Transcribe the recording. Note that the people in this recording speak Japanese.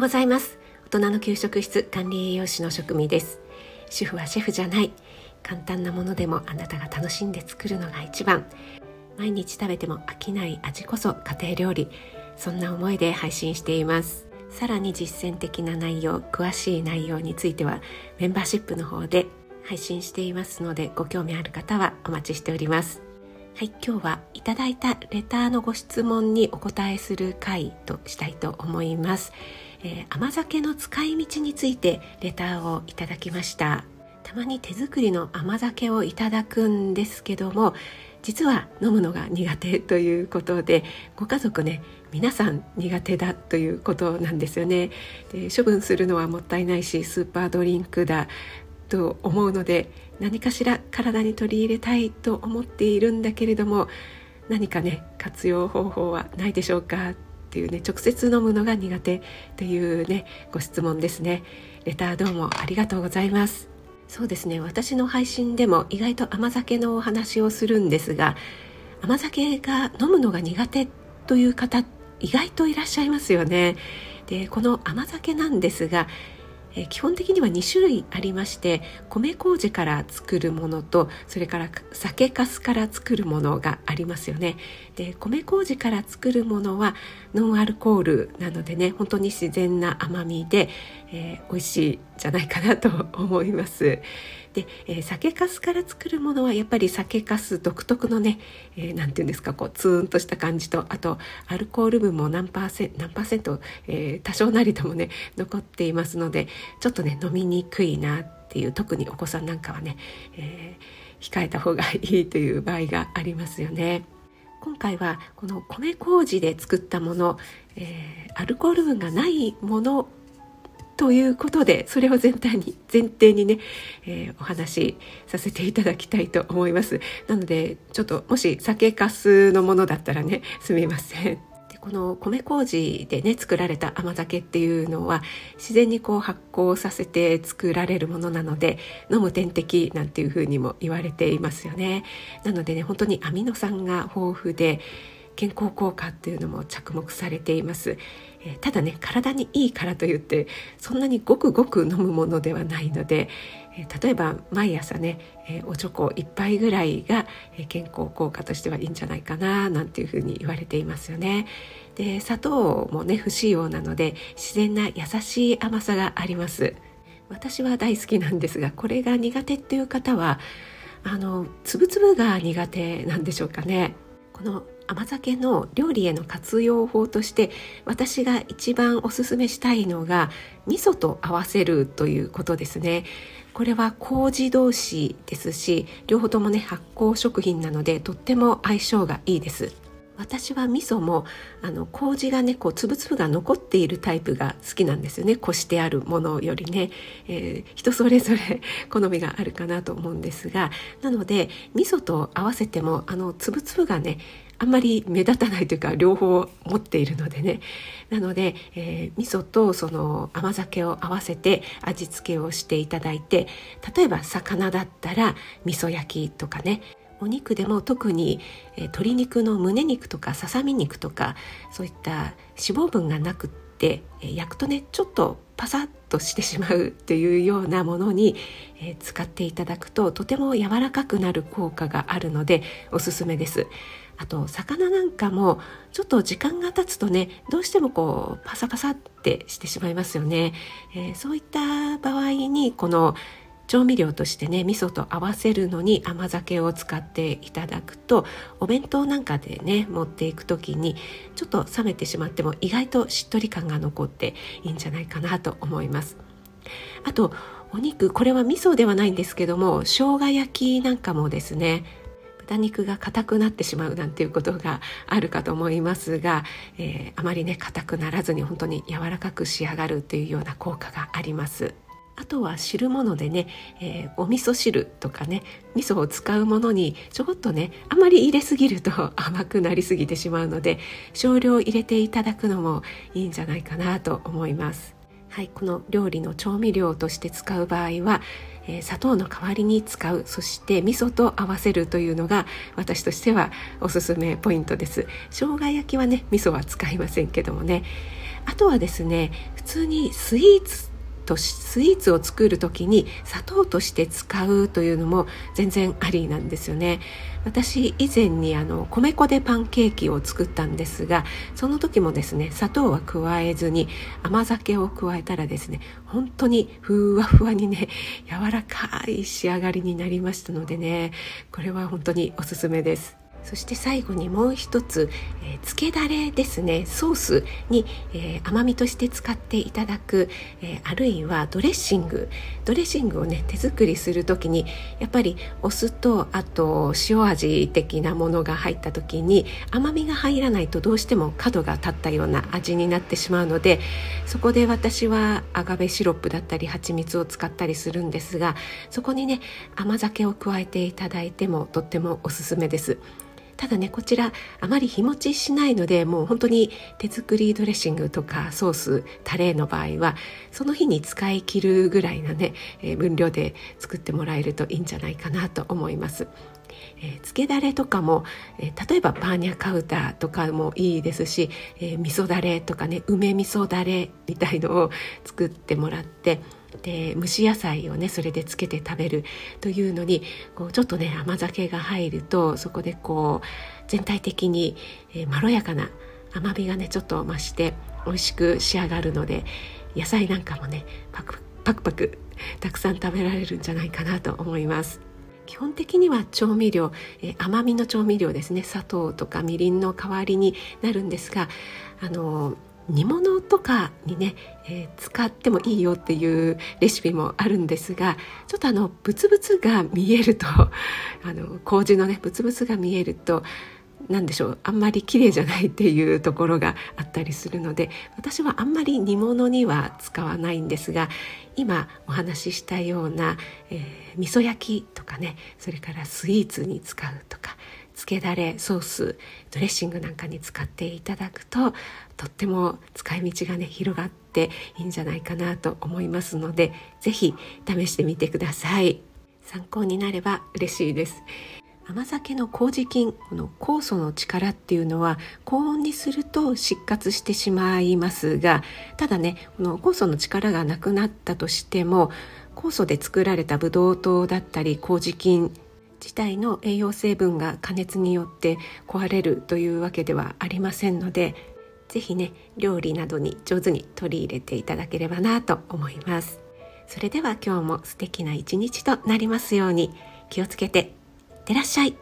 ようございます。大人の給食室管理栄養士の職味です。主婦はシェフじゃない。簡単なものでもあなたが楽しんで作るのが一番。毎日食べても飽きない味こそ家庭料理。そんな思いで配信しています。さらに実践的な内容詳しい内容についてはメンバーシップの方で配信していますのでご興味ある方はお待ちしております。はい、今日はいただいたレターのご質問にお答えする回としたいと思います、えー、甘酒の使い道についてレターをいただきました。たまに手作りの甘酒をいただくんですけども実は飲むのが苦手ということでご家族ね皆さん苦手だということなんですよね。で処分するのはもったいないしスーパードリンクだと思うので何かしら体に取り入れたいと思っているんだけれども何かね活用方法はないでしょうかっていうね直接飲むのが苦手というねご質問ですね。レターどうもありがとうございます。そうですね私の配信でも意外と甘酒のお話をするんですが甘酒が飲むのが苦手という方意外といらっしゃいますよね。でこの甘酒なんですがえ基本的には2種類ありまして米麹から作るものとそれから酒粕から作るものがありますよね。で米麹から作るものはノンアルコールなのでね本当に自然な甘みで、えー、美味しいじゃないかなと思いますで、えー、酒粕から作るものはやっぱり酒粕独特のね何、えー、て言うんですかこうツーンとした感じとあとアルコール分も何パーセント何パーセント、えー、多少なりともね残っていますのでちょっとね飲みにくいなっていう特にお子さんなんかはね、えー、控えた方がいいという場合がありますよね。今回はこの米麹で作ったもの、えー、アルコール分がないものということでそれを全体に前提にね、えー、お話しさせていただきたいと思います。なのでちょっともし酒粕のものだったらねすみません。でこの米麹でね作られた甘酒っていうのは自然にこう発酵させて作られるものなので飲む点滴なんていうふうにも言われていますよね。なのでね本当にアミノ酸が豊富で健康効果っていうのも着目されています、えー、ただね体にいいからといってそんなにごくごく飲むものではないので、えー、例えば毎朝ね、えー、おチョコ1杯ぐらいが、え健康効果としてはいいんじゃないかななんていうふうに言われていますよね。で砂糖もね不使用なので自然な優しい甘さがあります。私は大好きなんですがこれが苦手っていう方はあのつぶつぶが苦手なんでしょうかね。この甘酒の料理への活用法として私が一番おすすめしたいのが味噌と合わせるということですね。これは麹同士ですし両方ともね発酵食品なのでとっても相性がいいです。私は味噌もあの麹がねこうつぶつぶが残っているタイプが好きなんですよね。こしてあるものよりね、えー、人それぞれ 好みがあるかなと思うんですが。なので味噌と合わせてもあのつぶつぶがねあんまり目立たないというか両方持っているのでねなので、えー、味噌とその甘酒を合わせて味付けをしていただいて例えば魚だったら味噌焼きとかねお肉でも特に、えー、鶏肉の胸肉とかささみ肉とかそういった脂肪分がなくって、えー、焼くとねちょっとパサッとしてしまうっていうようなものに、えー、使っていただくととても柔らかくなる効果があるのでおすすめです。あと魚なんかもちょっと時間が経つとねどうしてもこうパサパサってしてしまいますよね、えー、そういった場合にこの調味料としてね味噌と合わせるのに甘酒を使っていただくとお弁当なんかでね持っていく時にちょっと冷めてしまっても意外としっとり感が残っていいんじゃないかなと思います。あとお肉これは味噌ではないんですけども生姜焼きなんかもですね豚肉が硬くなってしまうなんていうことがあるかと思いますが、えー、あまりね硬くならずに本当に柔らかく仕上がるというような効果があります。あとは汁物でね、えー、お味噌汁とかね味噌を使うものにちょこっとねあまり入れすぎると 甘くなりすぎてしまうので少量入れていただくのもいいんじゃないかなと思います。はい、この料理の調味料として使う場合は、えー、砂糖の代わりに使うそして味噌と合わせるというのが私としてはおすすめポイントです。生姜焼きはね味噌は使いませんけどもね。あとはですね普通にスイーツとスイーツを作る時に砂糖として使うというのも全然ありなんですよね。私以前にあの米粉でパンケーキを作ったんですがその時もですね砂糖は加えずに甘酒を加えたらですね本当にふわふわにね柔らかい仕上がりになりましたのでねこれは本当におすすめです。そして最後にもう一つ、えー、漬けだれですねソースに、えー、甘みとして使っていただく、えー、あるいはドレッシングドレッシングをね手作りする時にやっぱりお酢とあと塩味的なものが入った時に甘みが入らないとどうしても角が立ったような味になってしまうのでそこで私はアガベシロップだったり蜂蜜を使ったりするんですがそこにね甘酒を加えていただいてもとってもおすすめです。ただねこちらあまり日持ちしないのでもう本当に手作りドレッシングとかソースタレの場合はその日に使い切るぐらいのね、分量で作ってもらえるといいんじゃないかなと思います。えー、漬けだれとかも、えー、例えばバーニャカウダとかもいいですし、えー、味噌だれとかね梅味噌だれみたいのを作ってもらってで蒸し野菜をねそれでつけて食べるというのにこうちょっとね甘酒が入るとそこでこう全体的に、えー、まろやかな甘みがねちょっと増して美味しく仕上がるので野菜なんかもねパクパクパクたくさん食べられるんじゃないかなと思います。基本的には調味料、え、甘みの調味料ですね。砂糖とかみりんの代わりになるんですがあの煮物とかにね、えー、使ってもいいよっていうレシピもあるんですがちょっとあのブツブツが見えると あの麹のねブツブツが見えると何でしょうあんまり綺麗じゃないっていうところがあったりするので私はあんまり煮物には使わないんですが今お話ししたような、えー、味噌焼きとかねそれからスイーツに使うとか漬けだれソースドレッシングなんかに使っていただくととっても使い道がね広がっていいんじゃないかなと思いますので是非試してみてください。参考になれば嬉しいです。甘酒の麹菌この酵素の力っていうのは高温にすると失活してしまいますがただねこの酵素の力がなくなったとしても酵素で作られたブドウ糖だったり麹菌自体の栄養成分が加熱によって壊れるというわけではありませんので是非ね料理などに上手に取り入れていただければなと思います。それでは今日も素敵な一日となりますように気をつけて。ってらっしゃい。